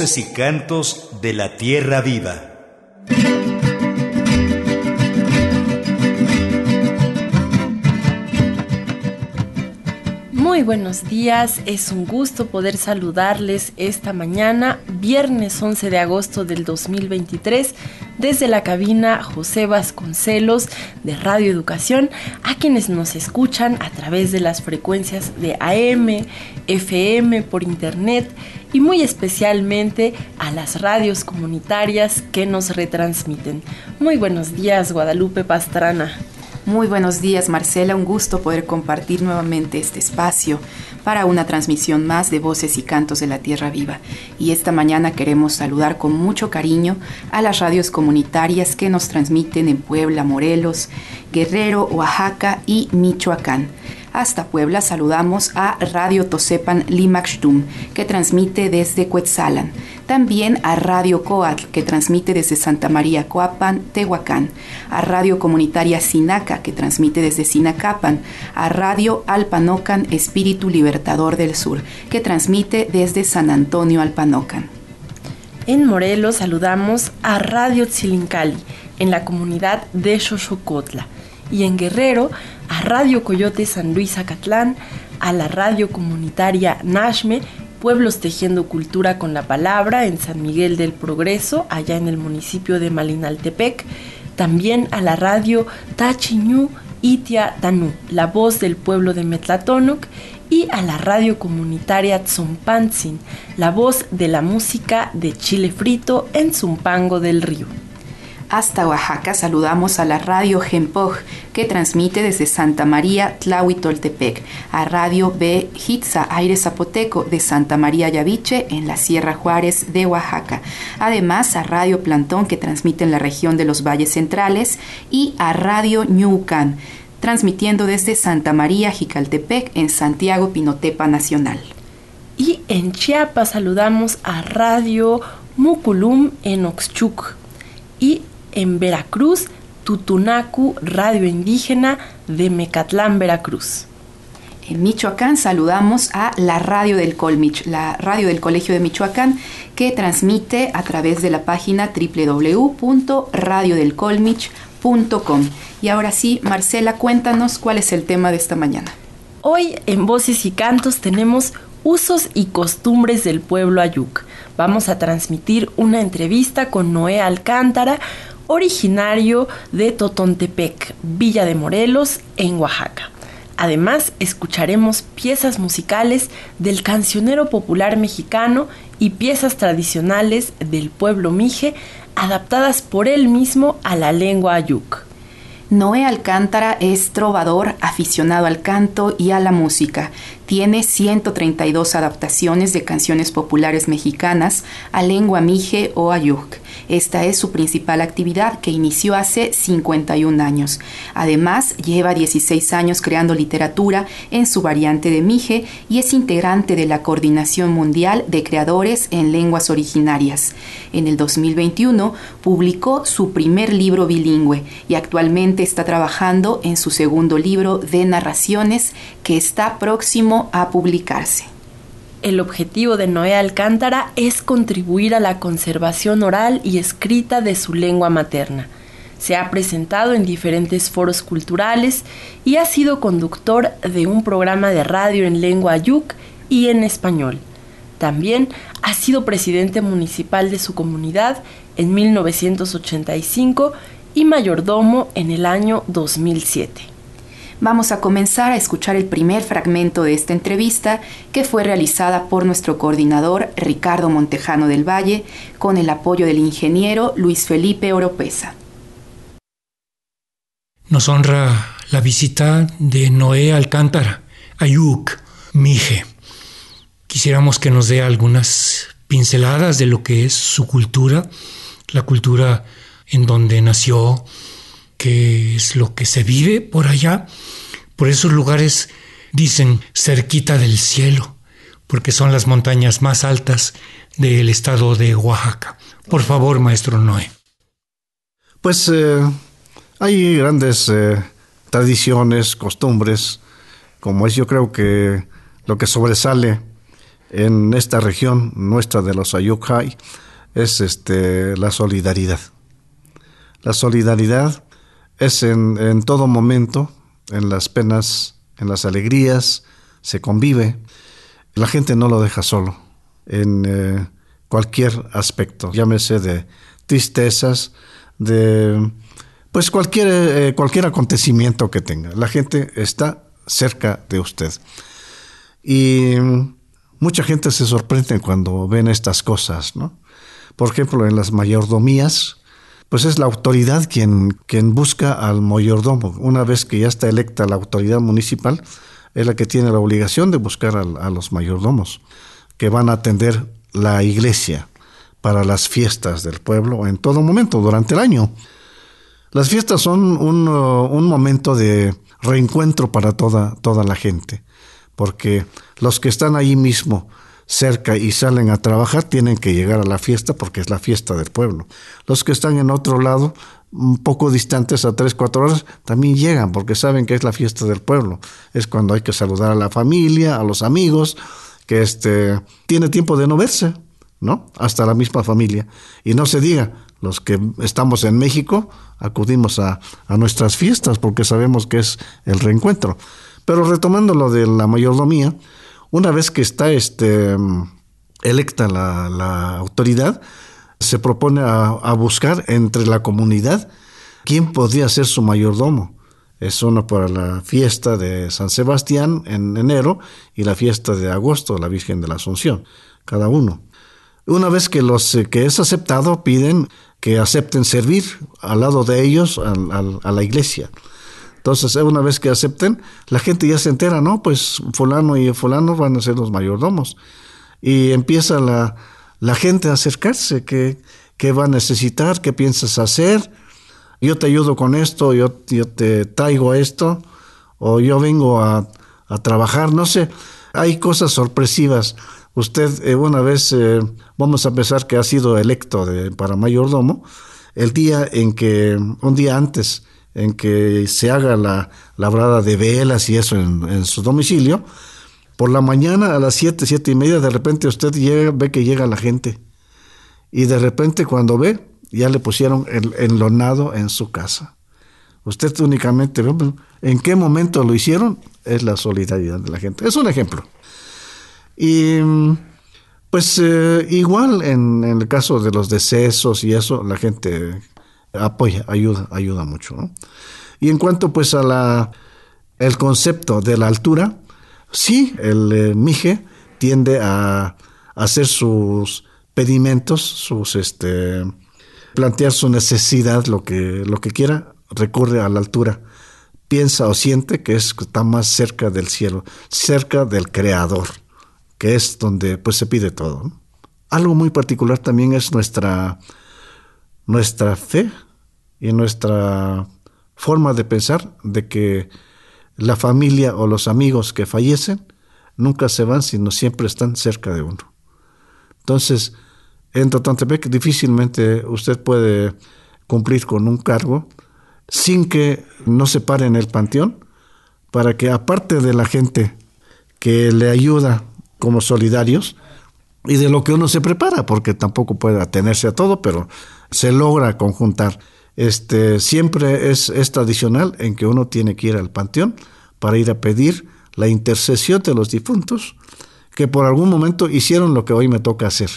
Y cantos de la tierra viva. Muy buenos días, es un gusto poder saludarles esta mañana, viernes 11 de agosto del 2023, desde la cabina José Vasconcelos de Radio Educación, a quienes nos escuchan a través de las frecuencias de AM, FM, por internet y muy especialmente a las radios comunitarias que nos retransmiten. Muy buenos días, Guadalupe Pastrana. Muy buenos días Marcela, un gusto poder compartir nuevamente este espacio para una transmisión más de Voces y Cantos de la Tierra Viva. Y esta mañana queremos saludar con mucho cariño a las radios comunitarias que nos transmiten en Puebla, Morelos, Guerrero, Oaxaca y Michoacán. Hasta Puebla saludamos a Radio Tosepan Limaxtum, que transmite desde Cuetzalan. También a Radio Coatl, que transmite desde Santa María Coapan, Tehuacán. A Radio Comunitaria Sinaca, que transmite desde Sinacapan. A Radio Alpanocan Espíritu Libertador del Sur, que transmite desde San Antonio Alpanocan. En Morelos saludamos a Radio Tzilincali, en la comunidad de Xochocotla. Y en Guerrero a Radio Coyote San Luis Acatlán, a la radio comunitaria Nashme, Pueblos Tejiendo Cultura con la Palabra en San Miguel del Progreso, allá en el municipio de Malinaltepec, también a la radio Tachiñú Itia Tanú, la voz del pueblo de Metlatónoc, y a la radio comunitaria Tzumpantzin, la voz de la música de Chile Frito en Zumpango del Río. Hasta Oaxaca saludamos a la radio Gempoj, que transmite desde Santa María Tlahuitoltepec, a Radio B Hitza Aire Zapoteco de Santa María Yaviche en la Sierra Juárez de Oaxaca. Además a Radio Plantón que transmite en la región de los Valles Centrales y a Radio Ñucan transmitiendo desde Santa María Jicaltepec en Santiago Pinotepa Nacional. Y en Chiapas saludamos a Radio Muculum en Oxchuc y en Veracruz, Tutunacu, Radio Indígena de Mecatlán, Veracruz. En Michoacán saludamos a la radio del Colmich, la radio del Colegio de Michoacán, que transmite a través de la página www.radiodelcolmich.com. Y ahora sí, Marcela, cuéntanos cuál es el tema de esta mañana. Hoy en Voces y Cantos tenemos usos y costumbres del pueblo Ayuc. Vamos a transmitir una entrevista con Noé Alcántara, originario de Totontepec, Villa de Morelos, en Oaxaca. Además, escucharemos piezas musicales del cancionero popular mexicano y piezas tradicionales del pueblo mije, adaptadas por él mismo a la lengua ayuk. Noé Alcántara es trovador, aficionado al canto y a la música. Tiene 132 adaptaciones de canciones populares mexicanas a lengua mije o ayuk. Esta es su principal actividad que inició hace 51 años. Además, lleva 16 años creando literatura en su variante de Mije y es integrante de la Coordinación Mundial de Creadores en Lenguas Originarias. En el 2021 publicó su primer libro bilingüe y actualmente está trabajando en su segundo libro de narraciones que está próximo a publicarse. El objetivo de Noé Alcántara es contribuir a la conservación oral y escrita de su lengua materna. Se ha presentado en diferentes foros culturales y ha sido conductor de un programa de radio en lengua yuk y en español. También ha sido presidente municipal de su comunidad en 1985 y mayordomo en el año 2007 vamos a comenzar a escuchar el primer fragmento de esta entrevista que fue realizada por nuestro coordinador Ricardo Montejano del Valle con el apoyo del ingeniero Luis Felipe Oropesa. Nos honra la visita de Noé Alcántara, Ayuk, Mije. Quisiéramos que nos dé algunas pinceladas de lo que es su cultura, la cultura en donde nació, qué es lo que se vive por allá, por esos lugares dicen cerquita del cielo, porque son las montañas más altas del estado de Oaxaca. Por favor, maestro Noé. Pues eh, hay grandes eh, tradiciones, costumbres, como es yo creo que lo que sobresale en esta región nuestra de los Ayukhai es este, la solidaridad. La solidaridad es en, en todo momento, en las penas, en las alegrías, se convive. La gente no lo deja solo en eh, cualquier aspecto, llámese de tristezas, de pues cualquier, eh, cualquier acontecimiento que tenga. La gente está cerca de usted. Y mucha gente se sorprende cuando ven estas cosas, ¿no? Por ejemplo, en las mayordomías, pues es la autoridad quien, quien busca al mayordomo. Una vez que ya está electa la autoridad municipal, es la que tiene la obligación de buscar a, los mayordomos, que van a atender la iglesia para las fiestas del pueblo en todo momento, durante el año. Las fiestas son un, un momento de reencuentro para toda, toda la gente, porque los que están ahí mismo cerca y salen a trabajar tienen que llegar a la fiesta porque es la fiesta del pueblo. Los que están en otro lado, un poco distantes a tres, cuatro horas, también llegan porque saben que es la fiesta del pueblo. Es cuando hay que saludar a la familia, a los amigos, que este, tiene tiempo de no verse, ¿no? Hasta la misma familia. Y no se diga, los que estamos en México acudimos a, a nuestras fiestas porque sabemos que es el reencuentro. Pero retomando lo de la mayordomía, una vez que está este, electa la, autoridad, se propone a, buscar entre la comunidad quién podría ser su mayordomo. Es uno para la fiesta de San Sebastián en enero y la fiesta de agosto, la Virgen de la Asunción, cada uno. Una vez que los que es aceptado piden que acepten servir al lado de ellos a la iglesia. Entonces, una vez que acepten, la gente ya se entera, ¿no? Pues fulano y fulano van a ser los mayordomos. Y empieza la, la gente a acercarse, ¿qué, ¿qué va a necesitar? ¿Qué piensas hacer? Yo te ayudo con esto, yo, yo te traigo esto, o yo vengo a, a, trabajar, no sé. Hay cosas sorpresivas. Usted eh, una vez, eh, vamos a pensar que ha sido electo para mayordomo, el día en que, un día antes, en que se haga la labrada de velas y eso en, su domicilio, por la mañana a las siete, siete y media, de repente usted ve que llega la gente. Y de repente cuando ve, ya le pusieron el enlonado en su casa. Usted únicamente ve, ¿en qué momento lo hicieron? Es la solidaridad de la gente. Es un ejemplo. Y pues eh, igual en, en, el caso de los decesos y eso, la gente apoya, ayuda, ayuda mucho. Y en cuanto pues a la el concepto de la altura, sí, el eh, Mije tiende a, hacer sus pedimentos, sus este plantear su necesidad, lo que, lo que quiera, recurre a la altura. Piensa o siente que es, está más cerca del cielo, cerca del creador, que es donde pues se pide todo. Algo muy particular también es nuestra nuestra fe y nuestra forma de pensar de que la familia o los amigos que fallecen nunca se van, sino siempre están cerca de uno. Entonces, en Totantepec difícilmente usted puede cumplir con un cargo sin que no se pare en el panteón para que aparte de la gente que le ayuda como solidarios y de lo que uno se prepara, porque tampoco puede atenerse a todo, pero se logra conjuntar. Este, siempre es, es tradicional en que uno tiene que ir al panteón para ir a pedir la intercesión de los difuntos que por algún momento hicieron lo que hoy me toca hacer,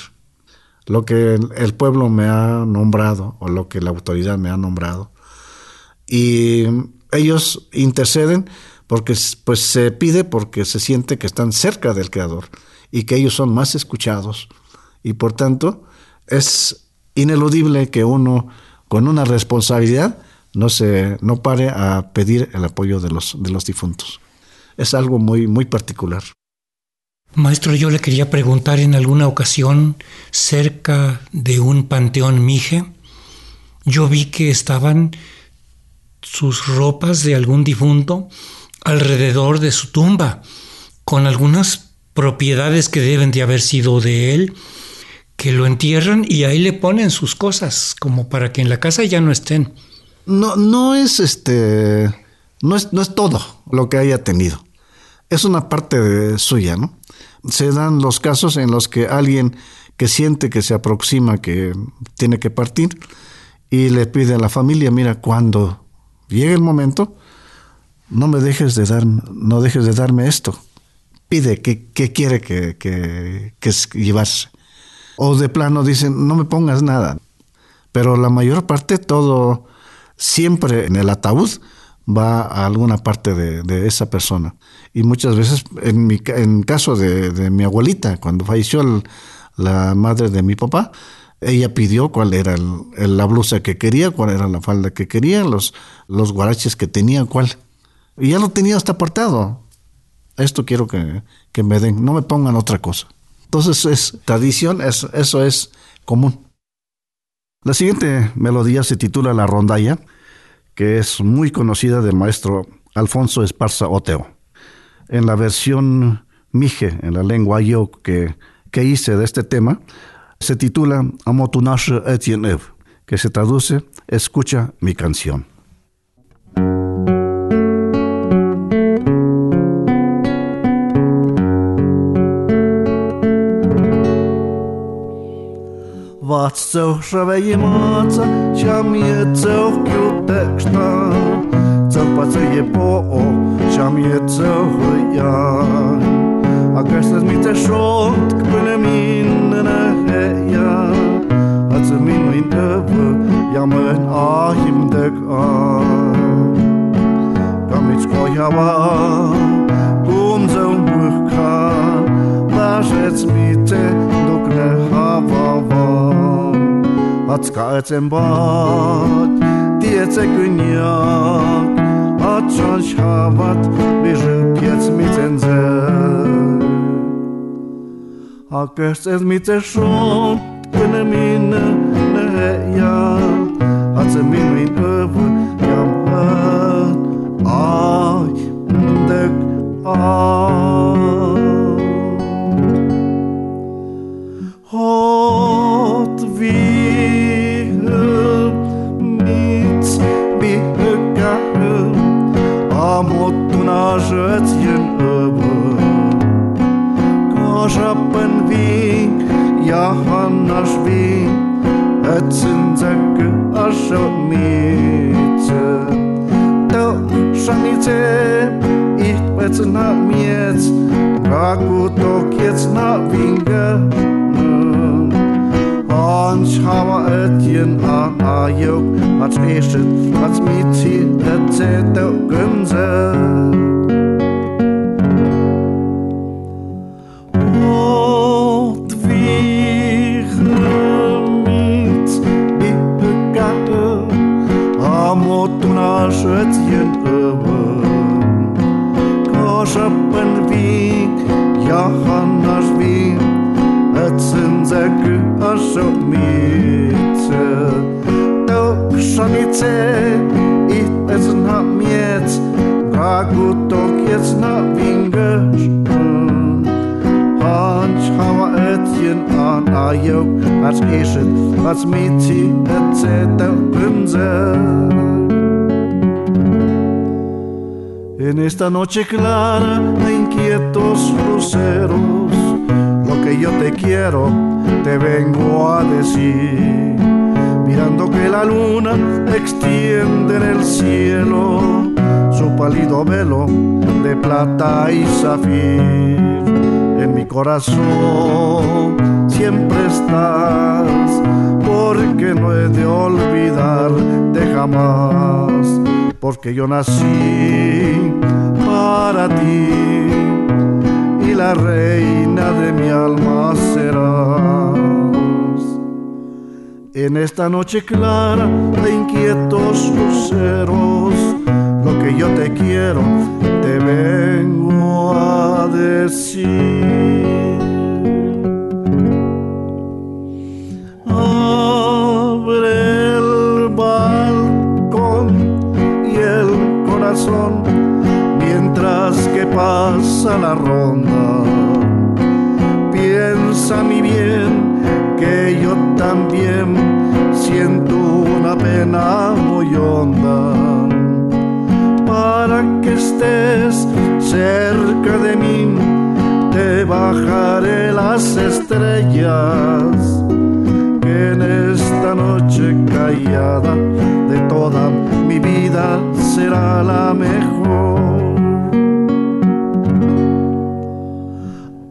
lo que el pueblo me ha nombrado o lo que la autoridad me ha nombrado. Y ellos interceden porque pues se pide porque se siente que están cerca del creador y que ellos son más escuchados y por tanto es ineludible que uno con una responsabilidad no se no pare a pedir el apoyo de los de los difuntos. Es algo muy muy particular. Maestro, yo le quería preguntar en alguna ocasión cerca de un panteón mije, yo vi que estaban sus ropas de algún difunto alrededor de su tumba, con algunas propiedades que deben de haber sido de él, que lo entierran y ahí le ponen sus cosas, como para que en la casa ya no estén. No, no es este, no es, no es todo lo que haya tenido. Es una parte suya, ¿no? Se dan los casos en los que alguien que siente que se aproxima, que tiene que partir, y le pide a la familia, mira, cuando llegue el momento, no me dejes de dar, no dejes de darme esto. Pide qué, quiere que, que, que. O de plano dicen, no me pongas nada. Pero la mayor parte, todo, siempre en el ataúd, va a alguna parte de, esa persona. Y muchas veces, en mi en caso de, mi abuelita, cuando falleció la madre de mi papá, ella pidió cuál era la blusa que quería, cuál era la falda que quería, los, los guaraches que tenía, cuál. Y ya lo tenía hasta apartado. Esto quiero que, que me den, no me pongan otra cosa. Entonces es tradición, es, eso es común. La siguiente melodía se titula La Rondalla, que es muy conocida del maestro Alfonso Esparza Oteo. En la versión mije, en la lengua yo que, que hice de este tema, se titula Amotunash Etienne, que se traduce Escucha mi canción. What's so svävar mat, jag mät så kultexta. Tappa sig på och jag mät så höja. Jag kastar mitt är sjukt, kvinna minnen är heja. Att så min min öppe, jag mät av him dök av. Kom mitt skoja var, kom så ați ca ați îmbat, tieță gâniac, ați înșavat, bijă pieț mi țânză. A căștăți mi țășot, când mină ne ea, ați minuit păvă, i-am hăt, ai, îndec, ai. Johanna schwie Ätzen Säcke ascher miete Da Schanite Ich betzen hat mir jetzt Ra gut doch jetzt nach Winke Anch hawer Ätien an a Jog hat eschet wat mit hi erzählt der Günse. pszumice To pszenice i es na miec Bragu tok jest na wingesz Hans hava etjen an ajok As eset, as miti et zeta pumzer En esta noche clara de inquietos luceros yo te quiero te vengo a decir. Mirando que la luna extiende en el cielo su pálido velo de plata y zafir. En mi corazón siempre estás, porque no he de olvidarte jamás porque yo nací para ti la reina de mi alma serás. En esta noche clara de inquietos luceros, lo que yo te quiero te vengo a decir. Pasa la ronda. Piensa mi bien que yo también siento una pena muy honda. Para que estés cerca de mí, te bajaré las estrellas en esta noche callada de toda mi vida será la mejor.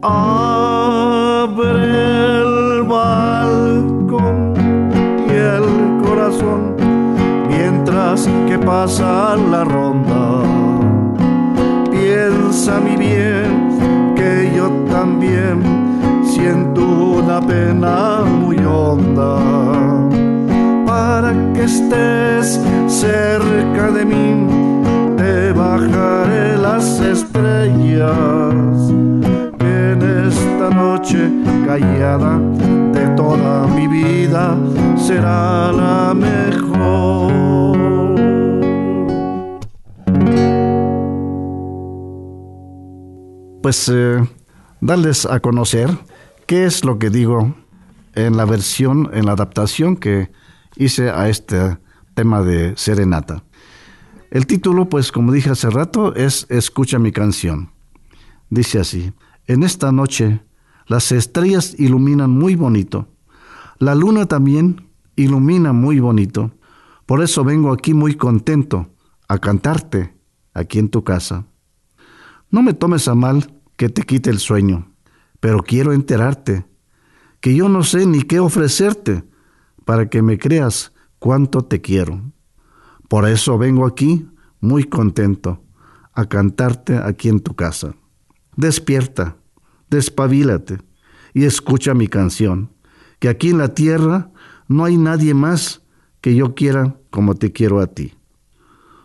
Abre el balcón y el corazón mientras que pasa la ronda. Piensa mi bien que yo también siento una pena muy honda. Para que estés cerca de mí, te bajaré las estrellas. Callada de toda mi vida será la mejor. Pues eh, darles a conocer ¿Qué es lo que digo en la versión, en la adaptación que hice a este tema de Serenata? El título, pues como dije hace rato, es Escucha mi canción. Dice así, en esta noche las estrellas iluminan muy bonito, la luna también ilumina muy bonito, por eso vengo aquí muy contento a cantarte aquí en tu casa. No me tomes a mal que te quite el sueño pero quiero enterarte que yo no sé ni qué ofrecerte para que me creas cuánto te quiero. Por eso vengo aquí muy contento a cantarte aquí en tu casa. Despierta, despabilate y escucha mi canción, que aquí en la tierra no hay nadie más que yo quiera como te quiero a ti.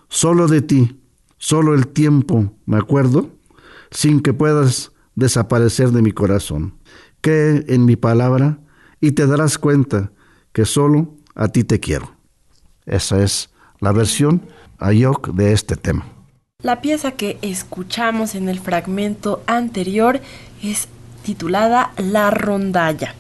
Solo de ti, solo el tiempo, me acuerdo, sin que puedas desaparecer de mi corazón. Cree en mi palabra y te darás cuenta que solo a ti te quiero. Esa es la versión ayok de este tema. La pieza que escuchamos en el fragmento anterior es titulada La Rondalla.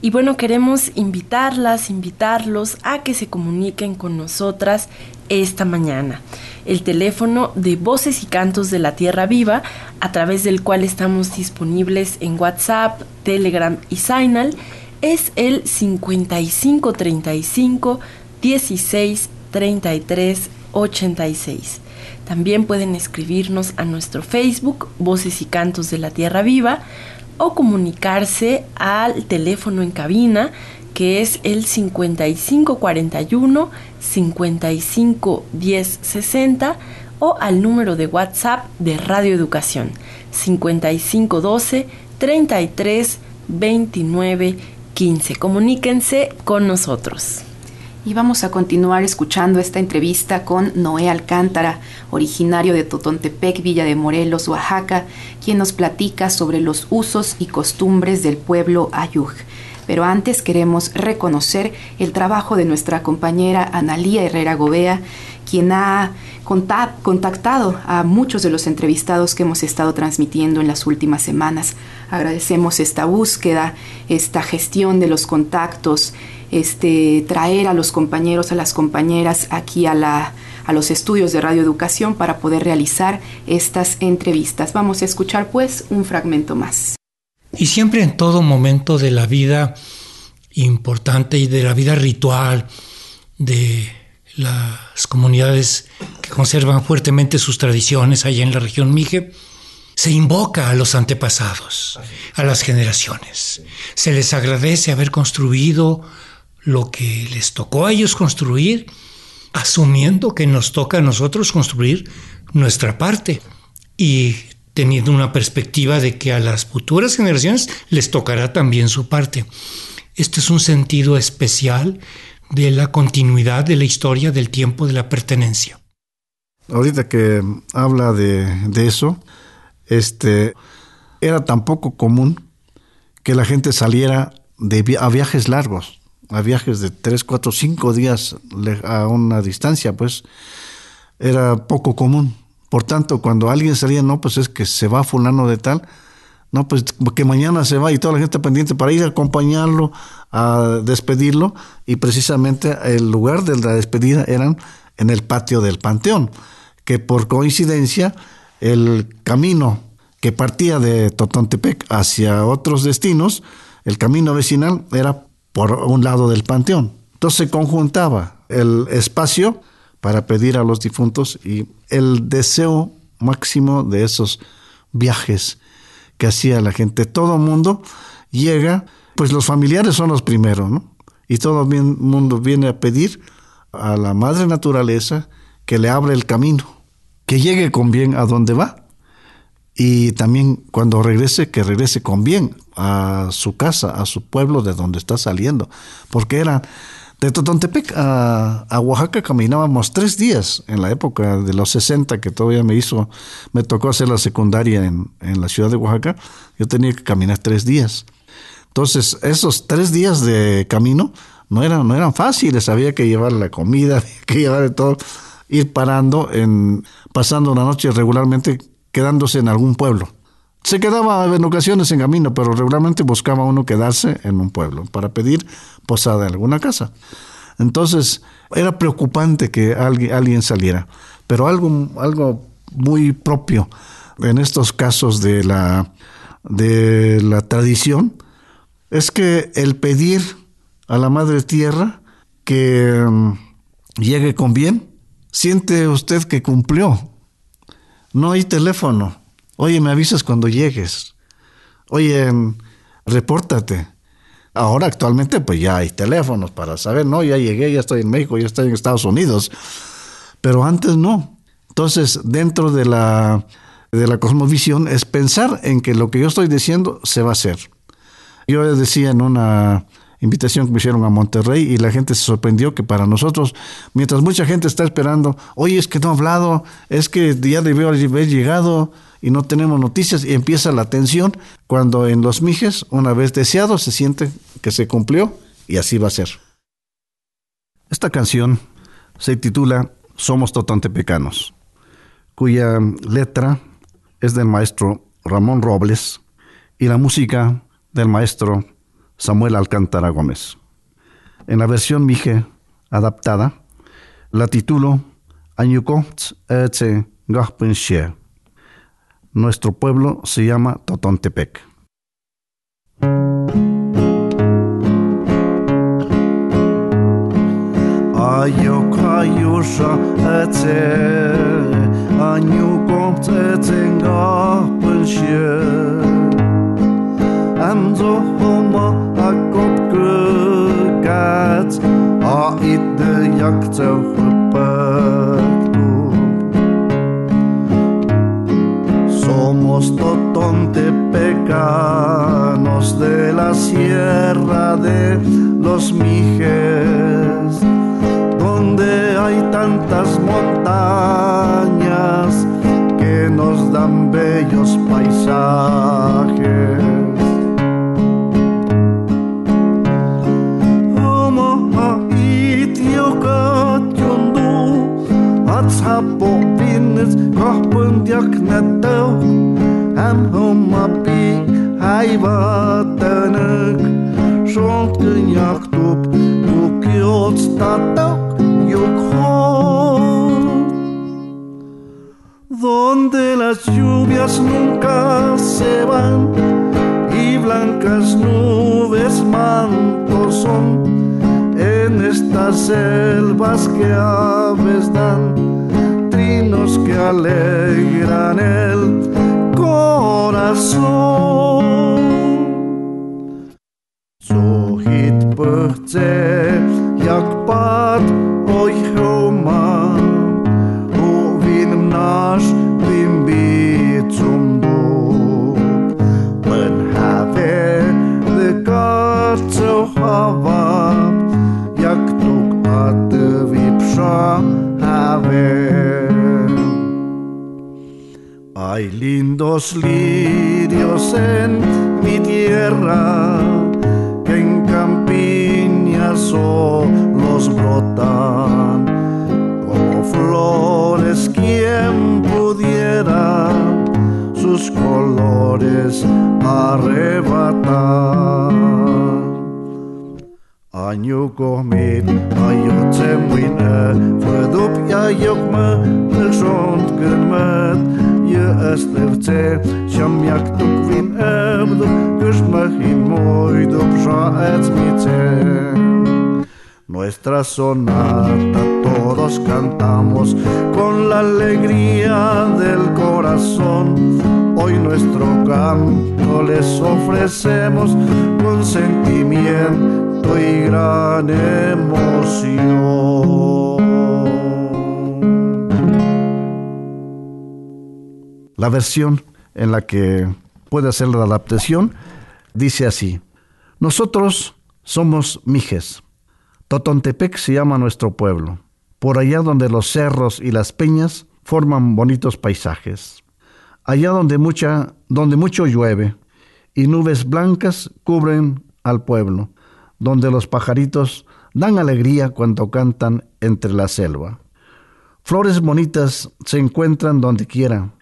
Y bueno, queremos invitarlas, invitarlos a que se comuniquen con nosotras esta mañana. El teléfono de Voces y Cantos de la Tierra Viva, a través del cual estamos disponibles en WhatsApp, Telegram y Signal, es el 5535 16 33 86. También pueden escribirnos a nuestro Facebook, Voces y Cantos de la Tierra Viva, o comunicarse al teléfono en cabina que es el 5541 551060 o al número de WhatsApp de Radio Educación 5512 33 29 15. Comuníquense con nosotros. Y vamos a continuar escuchando esta entrevista con Noé Alcántara, originario de Totontepec, Villa de Morelos, Oaxaca, quien nos platica sobre los usos y costumbres del pueblo Ayuj. Pero antes queremos reconocer el trabajo de nuestra compañera Analía Herrera Gobea, quien ha contactado a muchos de los entrevistados que hemos estado transmitiendo en las últimas semanas. Agradecemos esta búsqueda, esta gestión de los contactos, este, traer a los compañeros, a las compañeras aquí a, la, a los estudios de radioeducación para poder realizar estas entrevistas. Vamos a escuchar pues un fragmento más. Y siempre en todo momento de la vida importante y de la vida ritual de las comunidades que conservan fuertemente sus tradiciones allá en la región Mije, se invoca a los antepasados, a las generaciones. Se les agradece haber construido lo que les tocó a ellos construir, asumiendo que nos toca a nosotros construir nuestra parte y teniendo una perspectiva de que a las futuras generaciones les tocará también su parte. Este es un sentido especial de la continuidad de la historia del tiempo de la pertenencia. Ahorita que habla de, eso, este, era tan poco común que la gente saliera de, a viajes largos a viajes de 3, 4, 5 días a una distancia, pues era poco común. Por tanto, cuando alguien salía, no, pues es que se va fulano de tal, no, pues que mañana se va y toda la gente pendiente para ir a acompañarlo, a despedirlo, y precisamente el lugar de la despedida eran en el patio del Panteón, que por coincidencia el camino que partía de Totontepec hacia otros destinos, el camino vecinal era por un lado del panteón. Entonces se conjuntaba el espacio para pedir a los difuntos y el deseo máximo de esos viajes que hacía la gente. Todo mundo llega, pues los familiares son los primeros, ¿no? Y todo el mundo viene a pedir a la madre naturaleza que le abra el camino, que llegue con bien a donde va y también cuando regrese, que regrese con bien a su casa, a su pueblo de donde está saliendo, porque era de Totontepec a, a, Oaxaca caminábamos tres días en la época de los 60 que todavía me hizo, me tocó hacer la secundaria en, en la ciudad de Oaxaca, yo tenía que caminar tres días. Entonces, esos tres días de camino no eran, no eran fáciles, había que llevar la comida, que llevar de todo, ir parando, en, pasando una noche regularmente quedándose en algún pueblo. Se quedaba en ocasiones en camino, pero regularmente buscaba uno quedarse en un pueblo para pedir posada en alguna casa. Entonces era preocupante que alguien, alguien saliera, pero algo, algo muy propio en estos casos de la, de la tradición es que el pedir a la Madre Tierra que mm, llegue con bien, siente usted que cumplió no hay teléfono. Oye, me avisas cuando llegues. Oye, repórtate. Ahora actualmente pues ya hay teléfonos para saber, no, ya llegué, ya estoy en México, ya estoy en Estados Unidos. Pero antes no. Entonces, dentro de la, de la cosmovisión es pensar en que lo que yo estoy diciendo se va a hacer. Yo decía en una invitación que me hicieron a Monterrey y la gente se sorprendió que para nosotros, mientras mucha gente está esperando, oye, es que no ha hablado, es que ya debió haber llegado y no tenemos noticias y empieza la tensión cuando en los mijes, una vez deseado, se siente que se cumplió y así va a ser. Esta canción se titula Somos Totantepecanos, cuya letra es del maestro Ramón Robles y la música del maestro Samuel Alcántara Gómez. En la versión Mije adaptada, la titulo Añucontz Nuestro pueblo se llama Totontepec. Jak Somos totontepecanos de la sierra de los Mijes, donde hay tantas montañas que nos dan bellos paisajes. Kahpõndjak nätau Äm homma pi häivätänök Šoltkõn jahtub kukiots tatak yukhot Donde las lluvias nunca se van y blancas nubes mantos son en estas selvas que aves dan que alegran el corazón. Sohit părțe, iacpat Hay lindos lirios en mi tierra que en campiñas los brotan como flores. Quien pudiera sus colores arrebatar. Anyugos mit ayotzem wine, verdup ya yukme, nelshont in mooi dop sha Nuestra sonata todos cantamos con la alegría del corazón. Hoy nuestro canto les ofrecemos con sentimiento y gran emoción. La versión en la que puede hacer la adaptación dice así, nosotros somos mijes. Totontepec se llama nuestro pueblo, por allá donde los cerros y las peñas forman bonitos paisajes, allá donde, mucha, donde mucho llueve y nubes blancas cubren al pueblo, donde los pajaritos dan alegría cuando cantan entre la selva. Flores bonitas se encuentran donde quiera,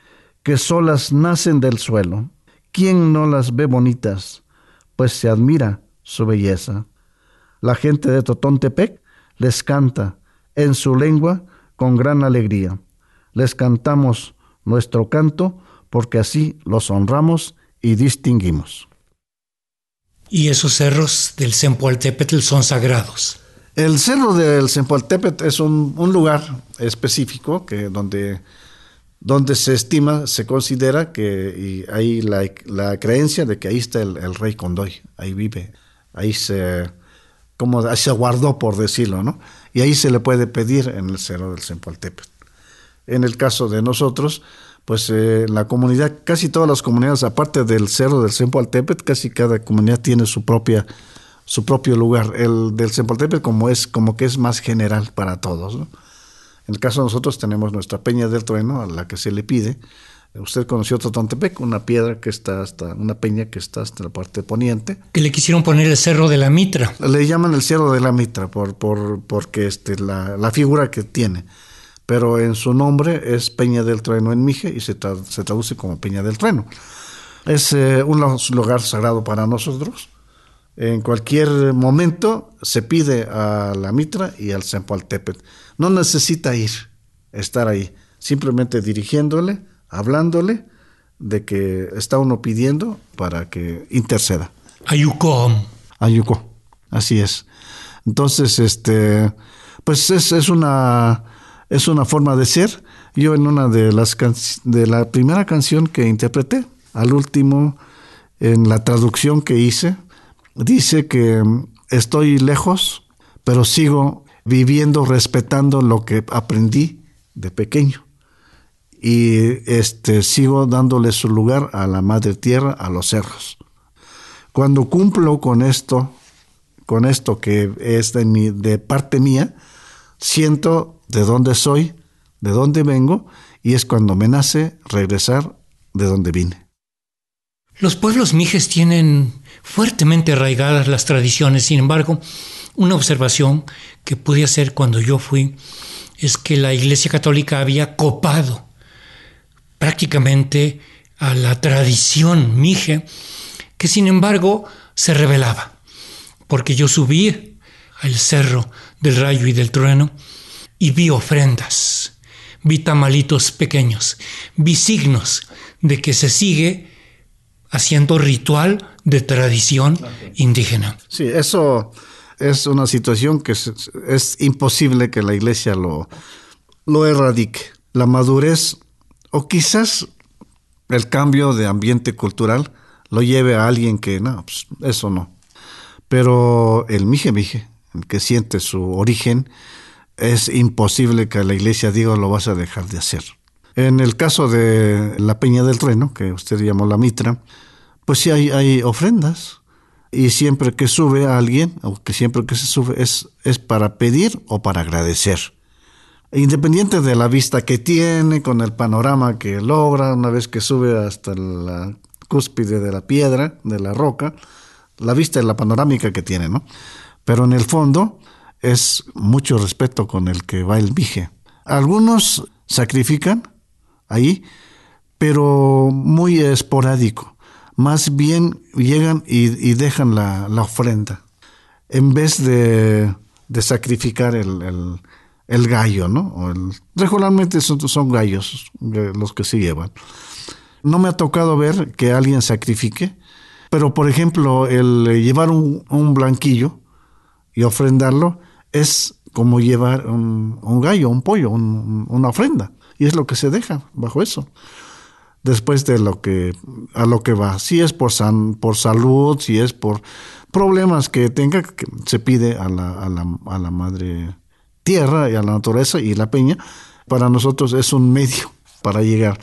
que solas nacen del suelo. ¿Quién no las ve bonitas? Pues se admira su belleza. La gente de Totontepec les canta en su lengua con gran alegría. Les cantamos nuestro canto porque así los honramos y distinguimos. Y esos cerros del Sempoaltépetl son sagrados. El cerro del Sempoaltépetl es un, lugar específico que donde, donde se estima, se considera que y hay la, creencia de que ahí está el, rey Condoy, ahí vive, ahí se como se guardó, por decirlo, ¿no? Y ahí se le puede pedir en el Cerro del Sempaltepet. En el caso de nosotros, pues eh, la comunidad, casi todas las comunidades, aparte del Cerro del Sempaltepet, casi cada comunidad tiene su propia su propio lugar. El del Sempaltepet como es como que es más general para todos, ¿no? En el caso de nosotros tenemos nuestra Peña del Trueno, a la que se le pide, Usted conoció Totontepec, una piedra que está hasta, una peña que está hasta la parte poniente. Que le quisieron poner el Cerro de la Mitra. Le llaman el Cerro de la Mitra por, por, porque este, la, la figura que tiene. Pero en su nombre es Peña del Trueno en Mije y se, se traduce como Peña del Trueno. Es eh, un lugar sagrado para nosotros. En cualquier momento se pide a la Mitra y al Sempoaltepet. No necesita ir, estar ahí, simplemente dirigiéndole hablándole de que está uno pidiendo para que interceda. Ayuco. Ayuco, así es. Entonces, este, pues es, es, una, es una forma de ser. Yo en una de las de la primera canción que interpreté, al último, en la traducción que hice, dice que estoy lejos, pero sigo viviendo, respetando lo que aprendí de pequeño y este, sigo dándole su lugar a la madre tierra, a los cerros. Cuando cumplo con esto, con esto que es de, mi, de parte mía, siento de dónde soy, de dónde vengo, y es cuando me nace regresar de donde vine. Los pueblos mijes tienen fuertemente arraigadas las tradiciones, sin embargo, una observación que pude hacer cuando yo fui es que la Iglesia Católica había copado prácticamente a la tradición mije, que sin embargo se revelaba, porque yo subí al cerro del rayo y del trueno y vi ofrendas, vi tamalitos pequeños, vi signos de que se sigue haciendo ritual de tradición indígena. Sí, eso es una situación que es, imposible que la iglesia lo, lo erradique. La madurez o quizás el cambio de ambiente cultural lo lleve a alguien que, no, pues, eso no. Pero el mije mije, el que siente su origen, es imposible que la iglesia diga lo vas a dejar de hacer. En el caso de la Peña del Trueno, que usted llamó la Mitra, pues sí hay, ofrendas. Y siempre que sube a alguien, o que siempre que se sube, es, es para pedir o para agradecer independiente de la vista que tiene, con el panorama que logra una vez que sube hasta la cúspide de la piedra, de la roca, la vista y la panorámica que tiene, ¿no? Pero en el fondo es mucho respeto con el que va el vije. Algunos sacrifican ahí, pero muy esporádico. Más bien llegan y, dejan la, ofrenda, en vez de, sacrificar el, gallo, ¿no? regularmente son, son gallos los que se llevan. No me ha tocado ver que alguien sacrifique, pero por ejemplo, el llevar un, blanquillo y ofrendarlo es como llevar un, gallo, un pollo, una ofrenda. Y es lo que se deja bajo eso después de lo que a lo que va. Si es por san, por salud, si es por problemas que tenga, se pide a la, a, la, a la madre tierra y a la naturaleza y la peña. Para nosotros es un medio para llegar.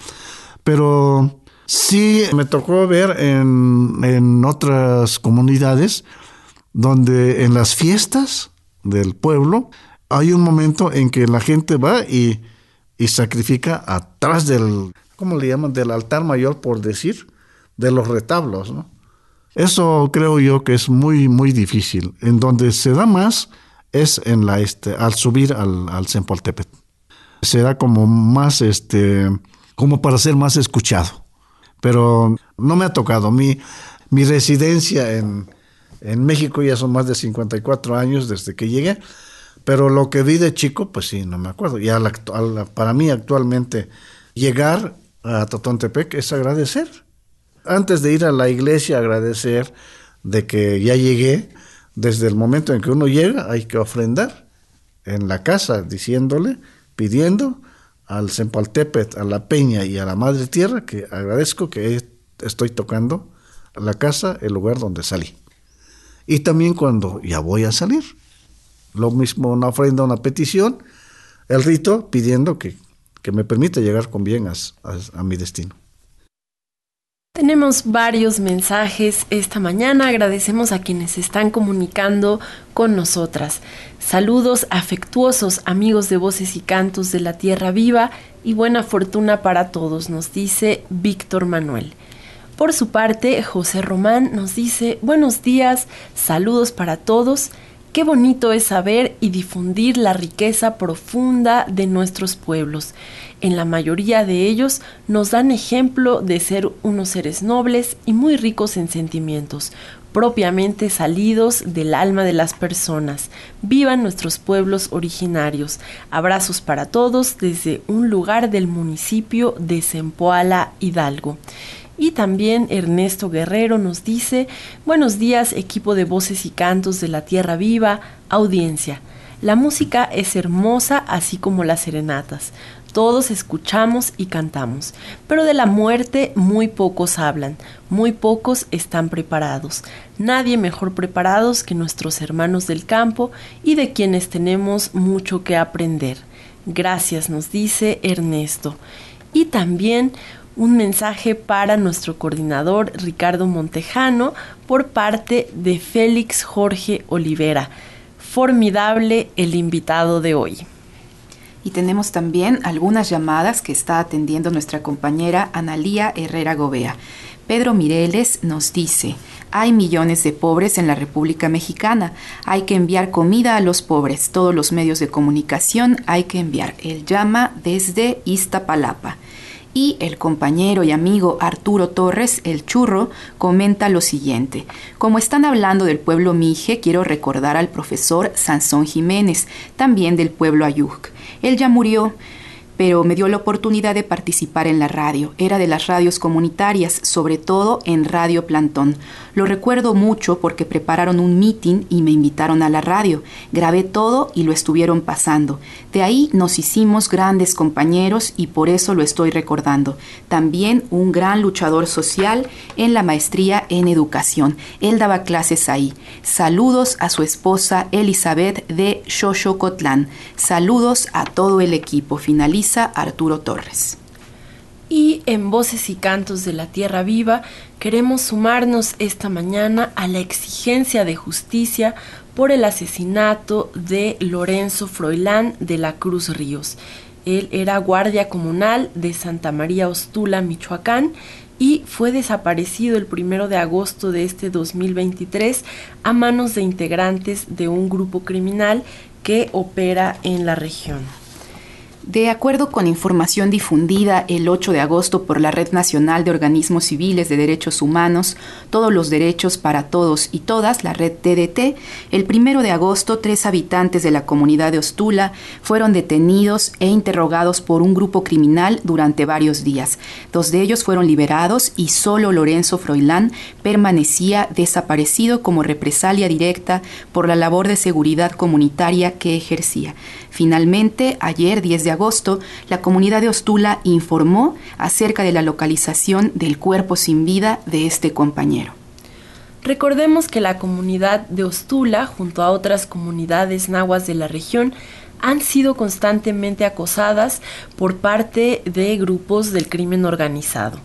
Pero sí me tocó ver en, en otras comunidades donde en las fiestas del pueblo hay un momento en que la gente va y, y sacrifica atrás del, ¿cómo le llaman? Del altar mayor, por decir, de los retablos. Eso creo yo que es muy, muy difícil. En donde se da más es en la, este, al subir al, al Sempoltepet. Será como más, este, como para ser más escuchado. Pero no me ha tocado. Mi, mi residencia en, en México ya son más de 54 años desde que llegué. Pero lo que vi de chico, pues sí, no me acuerdo. Y para mí actualmente llegar a Totontepec es agradecer. Antes de ir a la iglesia, agradecer de que ya llegué. Desde el momento en que uno llega, hay que ofrendar en la casa, diciéndole, pidiendo al Sempaltepet, a la Peña y a la Madre Tierra que agradezco que estoy tocando la casa, el lugar donde salí. Y también cuando ya voy a salir. Lo mismo una ofrenda, una petición, el rito pidiendo que que me permita llegar con bien a, mi destino. Tenemos varios mensajes esta mañana. Agradecemos a quienes están comunicando con nosotras. Saludos afectuosos, amigos de voces y cantos de la Tierra Viva, y buena fortuna para todos, nos dice Víctor Manuel. Por su parte, José Román nos dice buenos días, saludos para todos Qué bonito es saber y difundir la riqueza profunda de nuestros pueblos. En la mayoría de ellos nos dan ejemplo de ser unos seres nobles y muy ricos en sentimientos, propiamente salidos del alma de las personas. Vivan nuestros pueblos originarios. Abrazos para todos desde un lugar del municipio de Zempoala, Hidalgo. Y también Ernesto Guerrero nos dice, buenos días equipo de voces y cantos de la Tierra Viva, audiencia. La música es hermosa así como las serenatas. Todos escuchamos y cantamos, pero de la muerte muy pocos hablan, muy pocos están preparados. Nadie mejor preparados que nuestros hermanos del campo y de quienes tenemos mucho que aprender. Gracias, nos dice Ernesto. Y también un mensaje para nuestro coordinador Ricardo Montejano por parte de Félix Jorge Olivera. Formidable el invitado de hoy. Y tenemos también algunas llamadas que está atendiendo nuestra compañera Analía Herrera Gobea. Pedro Mireles nos dice, hay millones de pobres en la República Mexicana, hay que enviar comida a los pobres, todos los medios de comunicación hay que enviar. Él llama desde Iztapalapa. Y el compañero y amigo Arturo Torres, el churro, comenta lo siguiente. Como están hablando del pueblo Mije, quiero recordar al profesor Sansón Jiménez, también del pueblo Ayuk. Él ya murió, pero me dio la oportunidad de participar en la radio. Era de las radios comunitarias, sobre todo en Radio Plantón. Lo recuerdo mucho porque prepararon un meeting y me invitaron a la radio. Grabé todo y lo estuvieron pasando. De ahí nos hicimos grandes compañeros y por eso lo estoy recordando. También un gran luchador social en la maestría en educación. Él daba clases ahí. Saludos a su esposa Elizabeth de Xochocotlán. Saludos a todo el equipo. Finaliza Arturo Torres y en Voces y Cantos de la Tierra Viva queremos sumarnos esta mañana a la exigencia de justicia por el asesinato de Lorenzo Froilán de la Cruz Ríos. Él era guardia comunal de Santa María Ostula, Michoacán, y fue desaparecido el primero de agosto de este 2023 a manos de integrantes de un grupo criminal que opera en la región. De acuerdo con información difundida el 8 de agosto por la Red Nacional de Organismos Civiles de Derechos Humanos, Todos los Derechos para Todos y Todas, la red TDT, el 1 de agosto tres habitantes de la comunidad de Ostula fueron detenidos e interrogados por un grupo criminal durante varios días. Dos de ellos fueron liberados y solo Lorenzo Froilán permanecía desaparecido como represalia directa por la labor de seguridad comunitaria que ejercía. Finalmente, ayer 10 de agosto, la comunidad de Ostula informó acerca de la localización del cuerpo sin vida de este compañero. Recordemos que la comunidad de Ostula, junto a otras comunidades nahuas de la región, han sido constantemente acosadas por parte de grupos del crimen organizado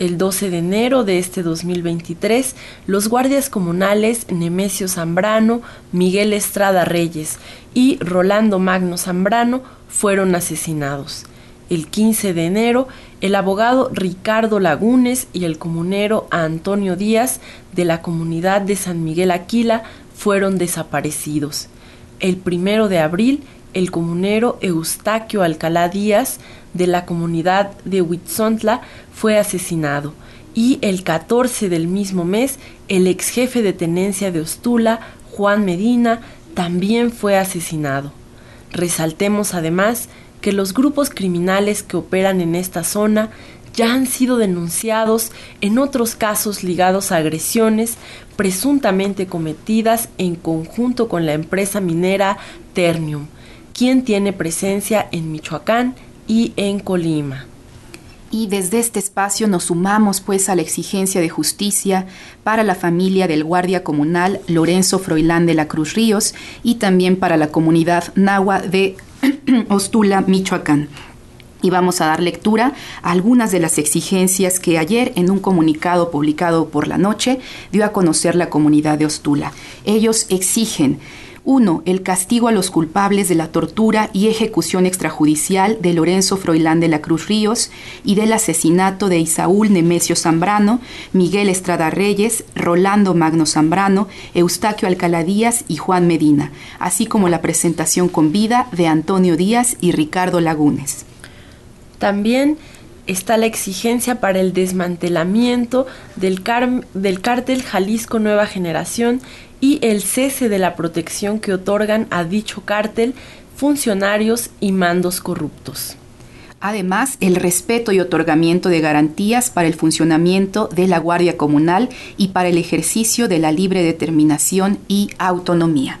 el 12 de enero de este 2023, los guardias comunales Nemesio Zambrano, Miguel Estrada Reyes y Rolando Magno Zambrano fueron asesinados. El 15 de enero, el abogado Ricardo Lagunes y el comunero Antonio Díaz de la comunidad de San Miguel Aquila fueron desaparecidos. El primero de abril, el comunero Eustaquio Alcalá Díaz de la comunidad de Huitzontla fue asesinado y el 14 del mismo mes el ex jefe de tenencia de Ostula, Juan Medina, también fue asesinado. Resaltemos además que los grupos criminales que operan en esta zona ya han sido denunciados en otros casos ligados a agresiones presuntamente cometidas en conjunto con la empresa minera Ternium, quien tiene presencia en Michoacán y en Colima. Y desde este espacio nos sumamos pues a la exigencia de justicia para la familia del guardia comunal Lorenzo Froilán de la Cruz Ríos y también para la comunidad nahua de Ostula, Michoacán. Y vamos a dar lectura a algunas de las exigencias que ayer en un comunicado publicado por la noche dio a conocer la comunidad de Ostula. Ellos exigen 1. El castigo a los culpables de la tortura y ejecución extrajudicial de Lorenzo Froilán de la Cruz Ríos y del asesinato de Isaúl Nemesio Zambrano, Miguel Estrada Reyes, Rolando Magno Zambrano, Eustaquio Alcalá Díaz y Juan Medina, así como la presentación con vida de Antonio Díaz y Ricardo Lagunes. También está la exigencia para el desmantelamiento del, del cártel Jalisco Nueva Generación y el cese de la protección que otorgan a dicho cártel funcionarios y mandos corruptos. Además, el respeto y otorgamiento de garantías para el funcionamiento de la Guardia Comunal y para el ejercicio de la libre determinación y autonomía.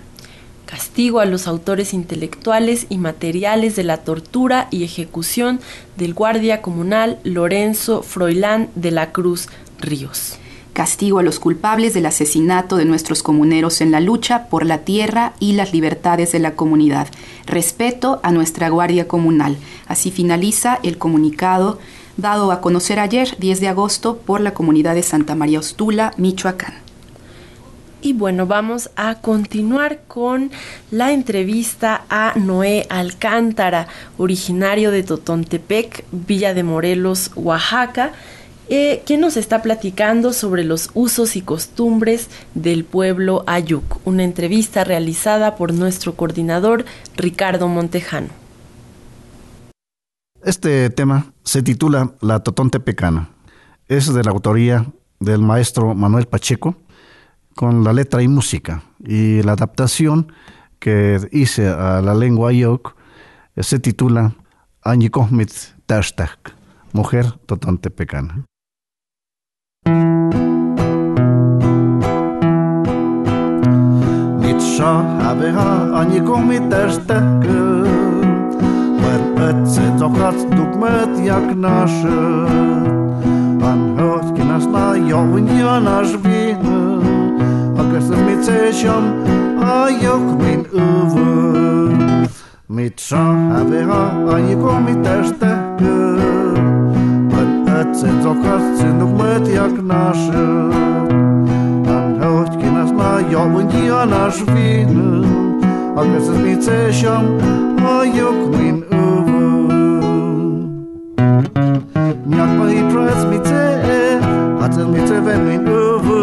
Castigo a los autores intelectuales y materiales de la tortura y ejecución del Guardia Comunal Lorenzo Froilán de la Cruz Ríos castigo a los culpables del asesinato de nuestros comuneros en la lucha por la tierra y las libertades de la comunidad, respeto a nuestra Guardia Comunal. Así finaliza el comunicado dado a conocer ayer, 10 de agosto, por la comunidad de Santa María Ostula, Michoacán. Y bueno, vamos a continuar con la entrevista a Noé Alcántara, originario de Totontepec, Villa de Morelos, Oaxaca eh, nos está platicando sobre los usos y costumbres del pueblo Ayuk, una entrevista realizada por nuestro coordinador Ricardo Montejano. Este tema se titula La Totonte Pecana. Es de la autoría del maestro Manuel Pacheco, con la letra y música. Y la adaptación que hice a la lengua Ayuk se titula Añikohmit Tastak, Mujer Totonte ha ani gumi tesztekę. Tak, Merpece to dugmet jak nasze. Pan chodźki nas mają, nie nasz winy. A gresywnicy się, a jak min uwy. Mi trza, a wyha, ani gumi tesztekę. Tak, Merpece to dugmet jak nasze. Pan chodźki nas mają, nie nasz. agus is mí sé seom á dheochlín uhu. Neach ba í pres mí te é a til mí te bhelín uhu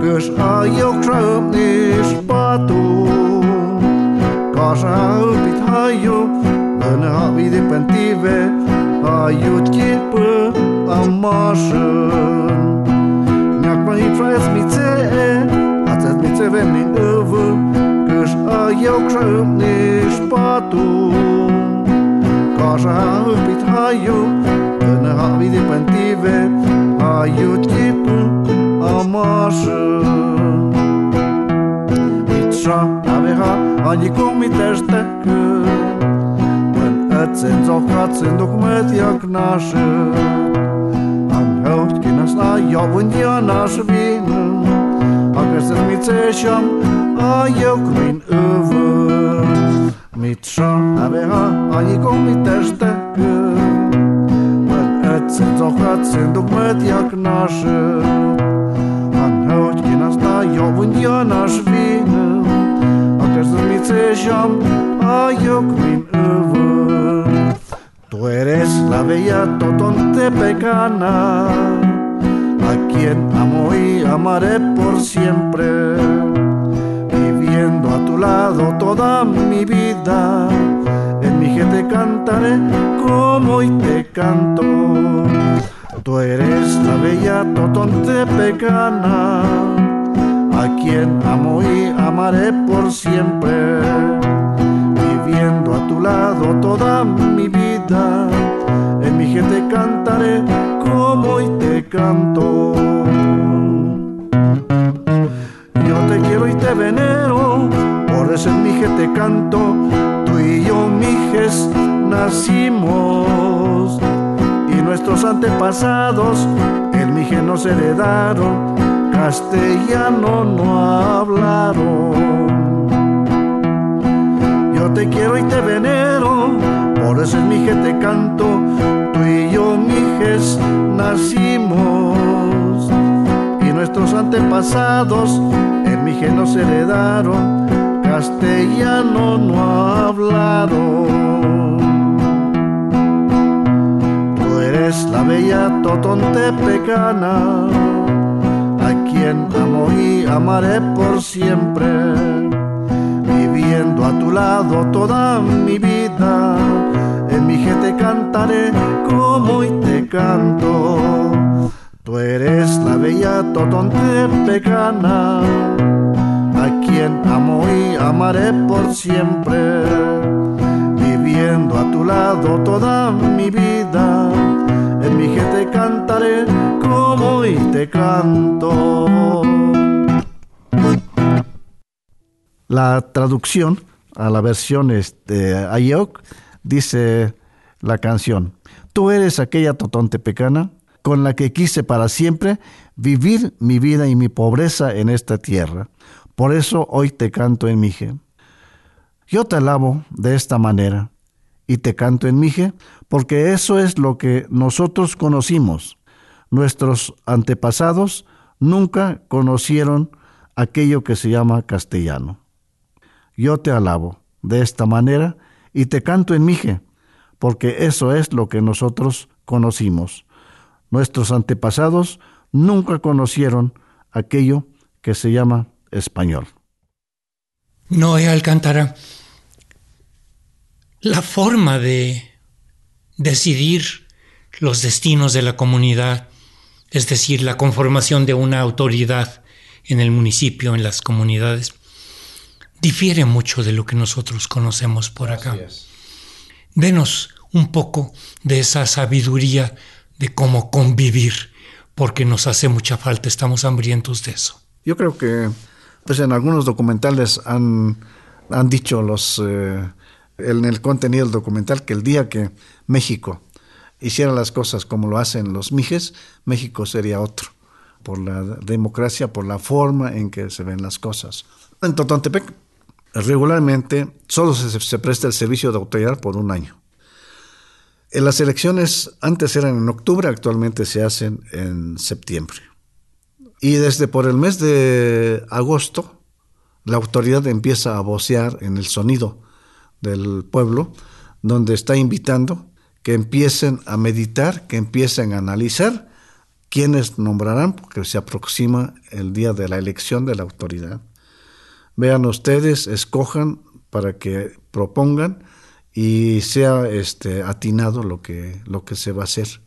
gus á dheochtrom níos batú. Cá se bit haú lena haí de pentíve a dút kipu a másin. Neach ba í mí te é a til mí te bhelín uhu hajóksum nishpatum Kasha upit hajum Tene havidi pentive Hajut kipu amaszy Mitsza aveha Anikum i też teky Ten ecyn zohacyn dokument jak naszy. Anheut kinas na jobun dia nasz win. Agresem mi cesiam a jogmin övöl. Mit sahaveha a nyikom testekből, mert egyszer zokat szindok, mert jaknás Han hogy én aztán javun janás vénő, a kezdem mit szésem, a jogmin övöl. Tú eres la bella totontepecana, a quien amo y amaré por siempre. A tu lado toda mi vida. En mi gente cantaré como hoy te canto. Tú eres la bella totontepecana, a quien amo y amaré por siempre viviendo a tu lado toda mi vida. En mi gente cantaré como hoy te canto. Yo te quiero y te venero, por eso en mi gente canto. Tú y yo, mijes, nacimos. Y nuestros antepasados el mije nos heredaron, castellano no hablaron yo te quiero y te venero, por eso en mi te canto, tú y yo, mijes, nacimos. Y nuestros antepasados en mi nos heredaron, castellano no hablaron. Tú eres la bella totontepecana, a quien amo y amaré por siempre viviendo a tu lado toda mi vida. En mi gente cantaré como hoy te canto. Tú eres la bella totontepecana, amo y amaré por siempre. Viviendo a tu lado toda mi vida. En mi gente cantaré como hoy te canto. La traducción a la versión este, Ayok dice la canción, tú eres aquella totontepecana con la que quise para siempre vivir mi vida y mi pobreza en esta tierra. Por eso hoy te canto en Mije. Yo te alabo de esta manera y te canto en Mije porque eso es lo que nosotros conocimos. Nuestros antepasados nunca conocieron aquello que se llama castellano yo te alabo de esta manera y te canto en Mije, porque eso es lo que nosotros conocimos. Nuestros antepasados nunca conocieron aquello que se llama español. Noé Alcántara, la forma de decidir los destinos de la comunidad, es decir, la conformación de una autoridad en el municipio, en las comunidades, difiere mucho de lo que nosotros conocemos por acá. Denos un poco de esa sabiduría de cómo convivir, porque nos hace mucha falta, estamos hambrientos de eso. Yo creo que pues en algunos documentales han, han dicho los eh, en el contenido del documental que el día que México hiciera las cosas como lo hacen los mijes, México sería otro, por la democracia, por la forma en que se ven las cosas. En Totontepec regularmente solo se, presta el servicio de autoridad por un año. En las elecciones antes eran en octubre, actualmente se hacen en septiembre. Y desde por el mes de agosto, la autoridad empieza a vocear en el sonido del pueblo, donde está invitando que empiecen a meditar, que empiecen a analizar quiénes nombrarán, porque se aproxima el día de la elección de la autoridad. Vean ustedes, escojan para que propongan y sea este, atinado lo que, lo que se va a hacer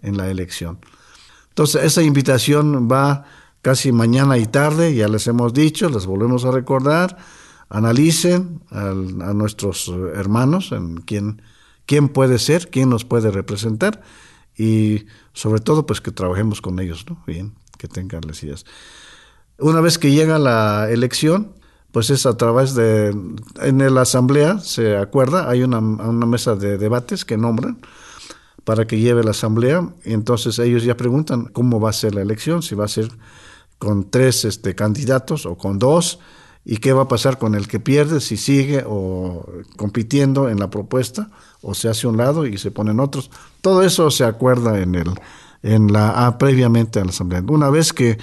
en la elección. Entonces, esa invitación va casi mañana y tarde, ya les hemos dicho, les volvemos a recordar, analicen a, nuestros hermanos, en quién, quién puede ser, quién nos puede representar y sobre todo pues que trabajemos con ellos, ¿no? Bien, que tengan las ideas. Una vez que llega la elección, pues es a través de, en la asamblea se acuerda, hay una, una mesa de debates que nombran para que lleve la asamblea y entonces ellos ya preguntan cómo va a ser la elección, si va a ser con tres este, candidatos o con dos y qué va a pasar con el que pierde, si sigue o compitiendo en la propuesta o se hace un lado y se ponen otros. Todo eso se acuerda en el en la ah, previamente a la asamblea. Una vez que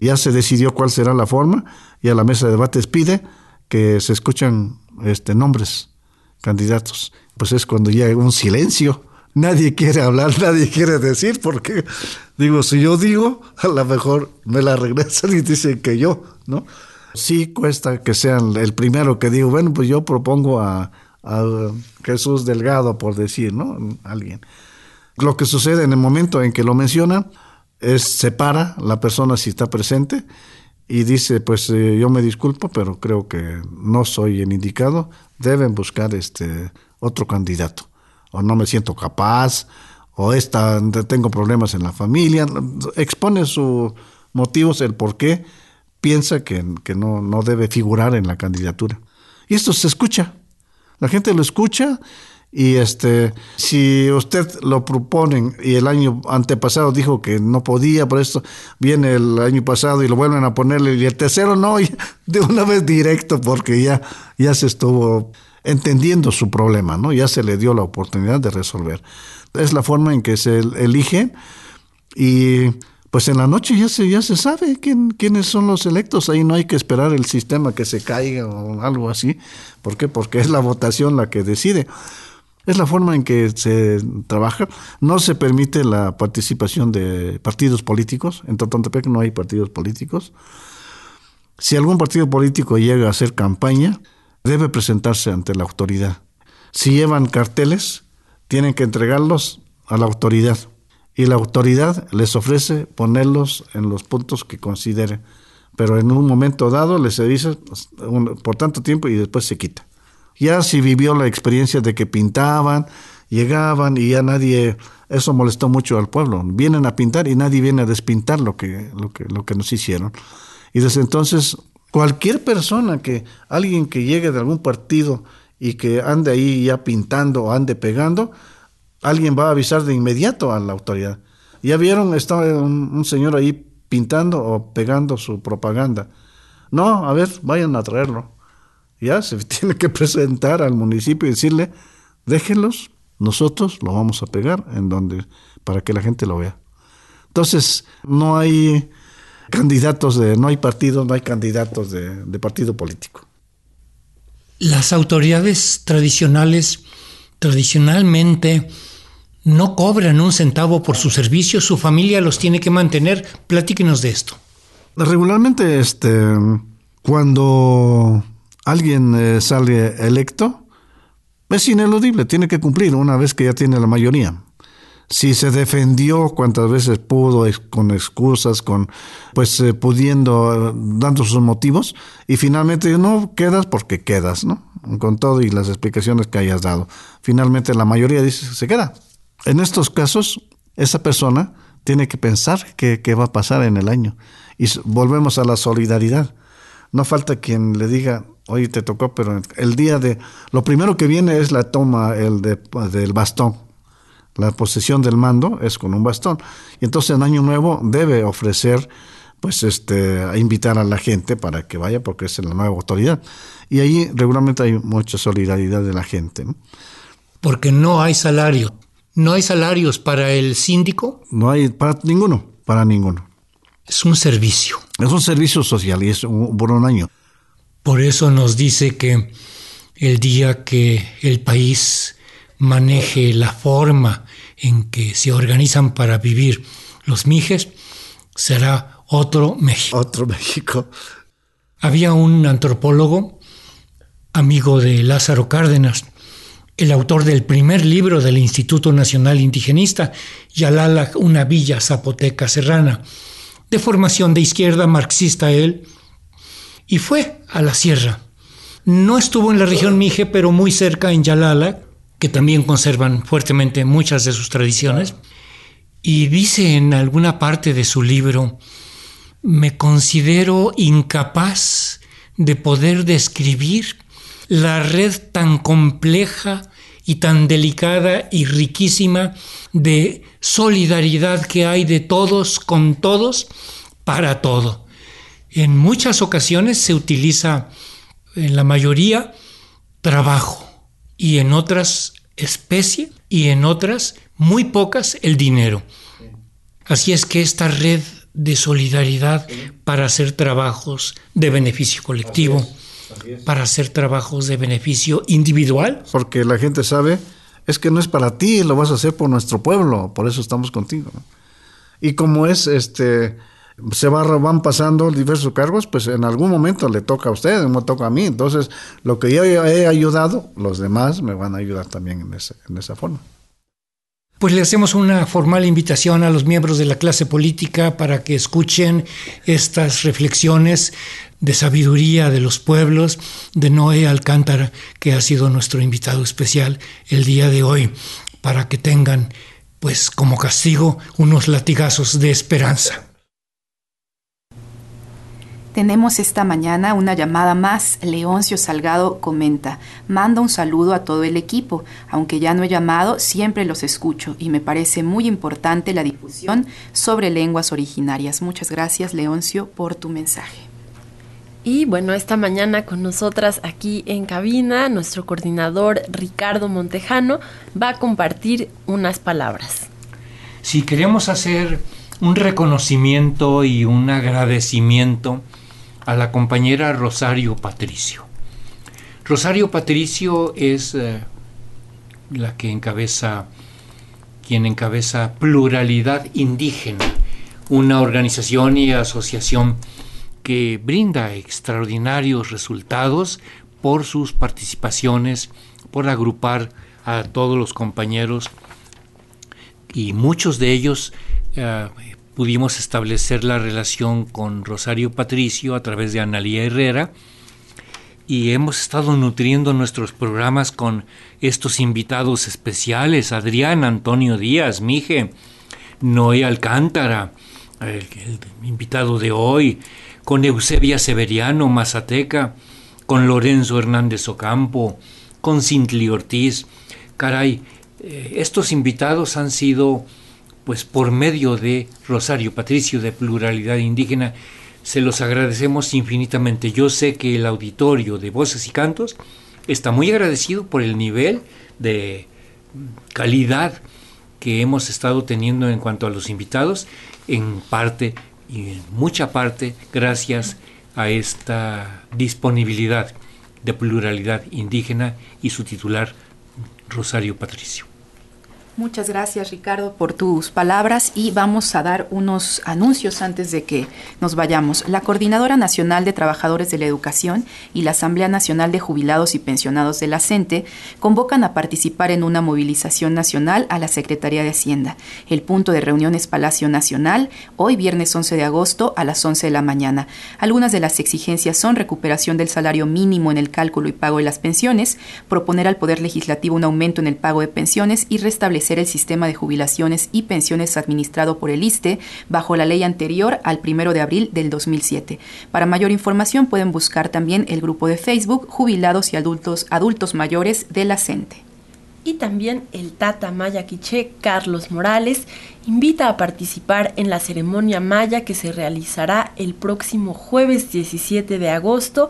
ya se decidió cuál será la forma, y a la mesa de debates pide que se escuchan este, nombres, candidatos. Pues es cuando llega un silencio. Nadie quiere hablar, nadie quiere decir, porque digo, si yo digo, a lo mejor me la regresan y dicen que yo, ¿no? Sí cuesta que sean el primero que digo, bueno, pues yo propongo a, Jesús Delgado, por decir, ¿no? Alguien. Lo que sucede en el momento en que lo menciona es separa la persona si está presente y dice, pues eh, yo me disculpo, pero creo que no soy el indicado, deben buscar este otro candidato, o no me siento capaz, o esta, tengo problemas en la familia, expone sus motivos, el por qué piensa que, que no, no debe figurar en la candidatura. Y esto se escucha, la gente lo escucha y este, si usted lo proponen y el año antepasado dijo que no podía, por esto viene el año pasado y lo vuelven a ponerle, y el tercero no, de una vez directo, porque ya, ya se estuvo entendiendo su problema, ¿no? Ya se le dio la oportunidad de resolver. Es la forma en que se elige y pues en la noche ya se, ya se sabe quién, quiénes son los electos. Ahí no hay que esperar el sistema que se caiga o algo así. ¿Por qué? Porque es la votación la que decide. Es la forma en que se trabaja. No se permite la participación de partidos políticos. En Totontepec no hay partidos políticos. Si algún partido político llega a hacer campaña, debe presentarse ante la autoridad. Si llevan carteles, tienen que entregarlos a la autoridad. Y la autoridad les ofrece ponerlos en los puntos que considere. Pero en un momento dado les dice pues, por tanto tiempo y después se quita. Ya si vivió la experiencia de que pintaban, llegaban y ya nadie, eso molestó mucho al pueblo. Vienen a pintar y nadie viene a despintar lo que, lo que, lo que nos hicieron. Y desde entonces, cualquier persona que, alguien que llegue de algún partido y que ande ahí ya pintando o ande pegando, alguien va a avisar de inmediato a la autoridad. Ya vieron, estaba un, un señor ahí pintando o pegando su propaganda. No, a ver, vayan a traerlo ya se tiene que presentar al municipio y decirle, déjenlos, nosotros lo vamos a pegar en donde, para que la gente lo vea. Entonces, no hay candidatos de, no hay partidos, no hay candidatos de, de partido político. Las autoridades tradicionales, tradicionalmente, no cobran un centavo por su servicio, su familia los tiene que mantener. Platíquenos de esto. Regularmente, este, cuando alguien eh, sale electo, es ineludible, tiene que cumplir una vez que ya tiene la mayoría. Si se defendió cuantas veces pudo, con excusas, con pues eh, pudiendo, dando sus motivos, y finalmente no quedas porque quedas, ¿no? Con todo y las explicaciones que hayas dado. Finalmente la mayoría dice se queda. En estos casos, esa persona tiene que pensar qué, va a pasar en el año. Y volvemos a la solidaridad. No falta quien le diga, oye, te tocó, pero el día de... Lo primero que viene es la toma el de, del bastón. La posesión del mando es con un bastón. Y entonces en Año Nuevo debe ofrecer, pues, este, a invitar a la gente para que vaya, porque es la nueva autoridad. Y ahí regularmente hay mucha solidaridad de la gente. Porque no hay salario. ¿No hay salarios para el síndico? No hay para ninguno, para ninguno. Es un servicio. Es un servicio social y es por un año. Por eso nos dice que el día que el país maneje la forma en que se organizan para vivir los mijes, será otro México. Otro México. Había un antropólogo, amigo de Lázaro Cárdenas. el autor del primer libro del Instituto Nacional Indigenista, Yalala, una villa zapoteca serrana. De formación de izquierda, marxista él, y fue a la sierra. No estuvo en la región Mije, pero muy cerca en Yalala, que también conservan fuertemente muchas de sus tradiciones. Y dice en alguna parte de su libro, me considero incapaz de poder describir la red tan compleja y tan delicada y riquísima de solidaridad que hay de todos con todos para todo. En muchas ocasiones se utiliza, en la mayoría, trabajo y en otras especie y en otras, muy pocas, el dinero. Así es que esta red de solidaridad para hacer trabajos de beneficio colectivo, para hacer trabajos de beneficio individual. Porque la gente sabe, es que no es para ti, lo vas a hacer por nuestro pueblo, por eso estamos contigo. Y como es, este, se va, van pasando diversos cargos, pues en algún momento le toca a usted, no toca a mí. Entonces, lo que yo he ayudado, los demás me van a ayudar también en, en esa forma pues le hacemos una formal invitación a los miembros de la clase política para que escuchen estas reflexiones de sabiduría de los pueblos de Noé Alcántara, que ha sido nuestro invitado especial el día de hoy, para que tengan, pues como castigo, unos latigazos de esperanza. Tenemos esta mañana una llamada más. Leoncio Salgado comenta, manda un saludo a todo el equipo. Aunque ya no he llamado, siempre los escucho y me parece muy importante la difusión sobre lenguas originarias. Muchas gracias, Leoncio, por tu mensaje. Y bueno, esta mañana con nosotras aquí en cabina, nuestro coordinador Ricardo Montejano va a compartir unas palabras. Si queremos hacer un reconocimiento y un agradecimiento a la compañera Rosario Patricio. Rosario Patricio es eh, la que encabeza, quien encabeza Pluralidad Indígena, una organización y asociación que brinda extraordinarios resultados por sus participaciones, por agrupar a todos los compañeros y muchos de ellos eh, pudimos establecer la relación con Rosario Patricio a través de Analía Herrera y hemos estado nutriendo nuestros programas con estos invitados especiales, Adrián Antonio Díaz, Mije, Noé Alcántara, el, invitado de hoy, con Eusebia Severiano, Mazateca, con Lorenzo Hernández Ocampo, con Cintli Ortiz. Caray, eh, estos invitados han sido pues por medio de Rosario Patricio de Pluralidad Indígena, se los agradecemos infinitamente. Yo sé que el auditorio de Voces y Cantos está muy agradecido por el nivel de calidad que hemos estado teniendo en cuanto a los invitados, en parte y en mucha parte gracias a esta disponibilidad de pluralidad indígena y su titular Rosario Patricio. Muchas gracias Ricardo por tus palabras y vamos a dar unos anuncios antes de que nos vayamos. La Coordinadora Nacional de Trabajadores de la Educación y la Asamblea Nacional de Jubilados y Pensionados de la CENTE convocan a participar en una movilización nacional a la Secretaría de Hacienda. El punto de reunión es Palacio Nacional, hoy viernes 11 de agosto a las 11 de la mañana. Algunas de las exigencias son recuperación del salario mínimo en el cálculo y pago de las pensiones, proponer al Poder Legislativo un aumento en el pago de pensiones y restablecer el sistema de jubilaciones y pensiones administrado por el ISTE bajo la ley anterior al 1 de abril del 2007. Para mayor información pueden buscar también el grupo de Facebook Jubilados y Adultos, Adultos Mayores de la CENTE. Y también el Tata Maya Quiché Carlos Morales invita a participar en la ceremonia maya que se realizará el próximo jueves 17 de agosto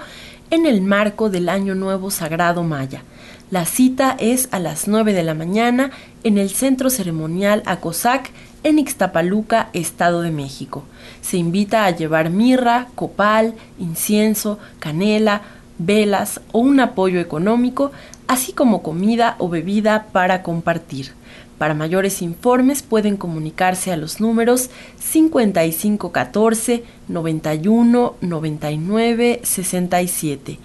en el marco del Año Nuevo Sagrado Maya. La cita es a las 9 de la mañana en el Centro Ceremonial Acosac en Ixtapaluca, Estado de México. Se invita a llevar mirra, copal, incienso, canela, velas o un apoyo económico, así como comida o bebida para compartir. Para mayores informes pueden comunicarse a los números 5514 91 99 67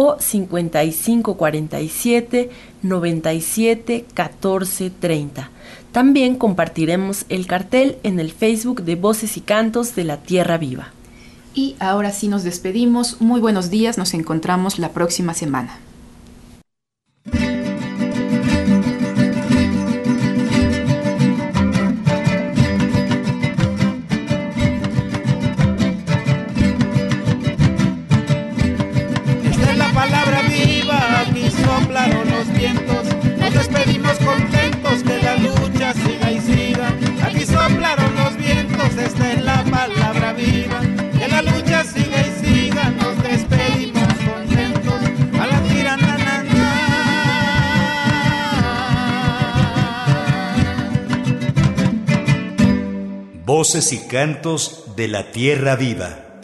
o 5547 97 14 30. También compartiremos el cartel en el Facebook de Voces y Cantos de la Tierra Viva. Y ahora sí nos despedimos. Muy buenos días, nos encontramos la próxima semana. Voces y cantos de la tierra viva.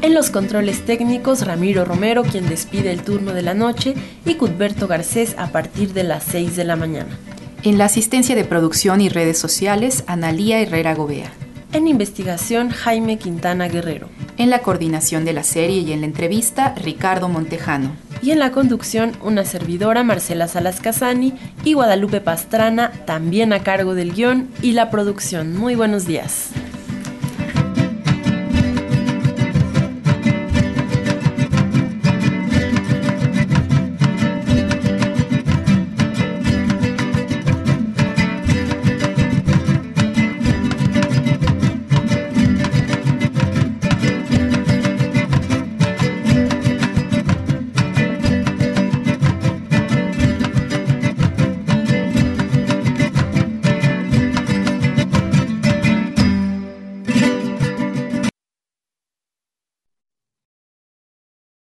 En los controles técnicos, Ramiro Romero, quien despide el turno de la noche, y Cudberto Garcés a partir de las 6 de la mañana. En la asistencia de producción y redes sociales, Analía Herrera Gobea. En investigación, Jaime Quintana Guerrero. En la coordinación de la serie y en la entrevista, Ricardo Montejano. Y en la conducción, una servidora, Marcela Salas Casani, y Guadalupe Pastrana, también a cargo del guion y la producción. Muy buenos días.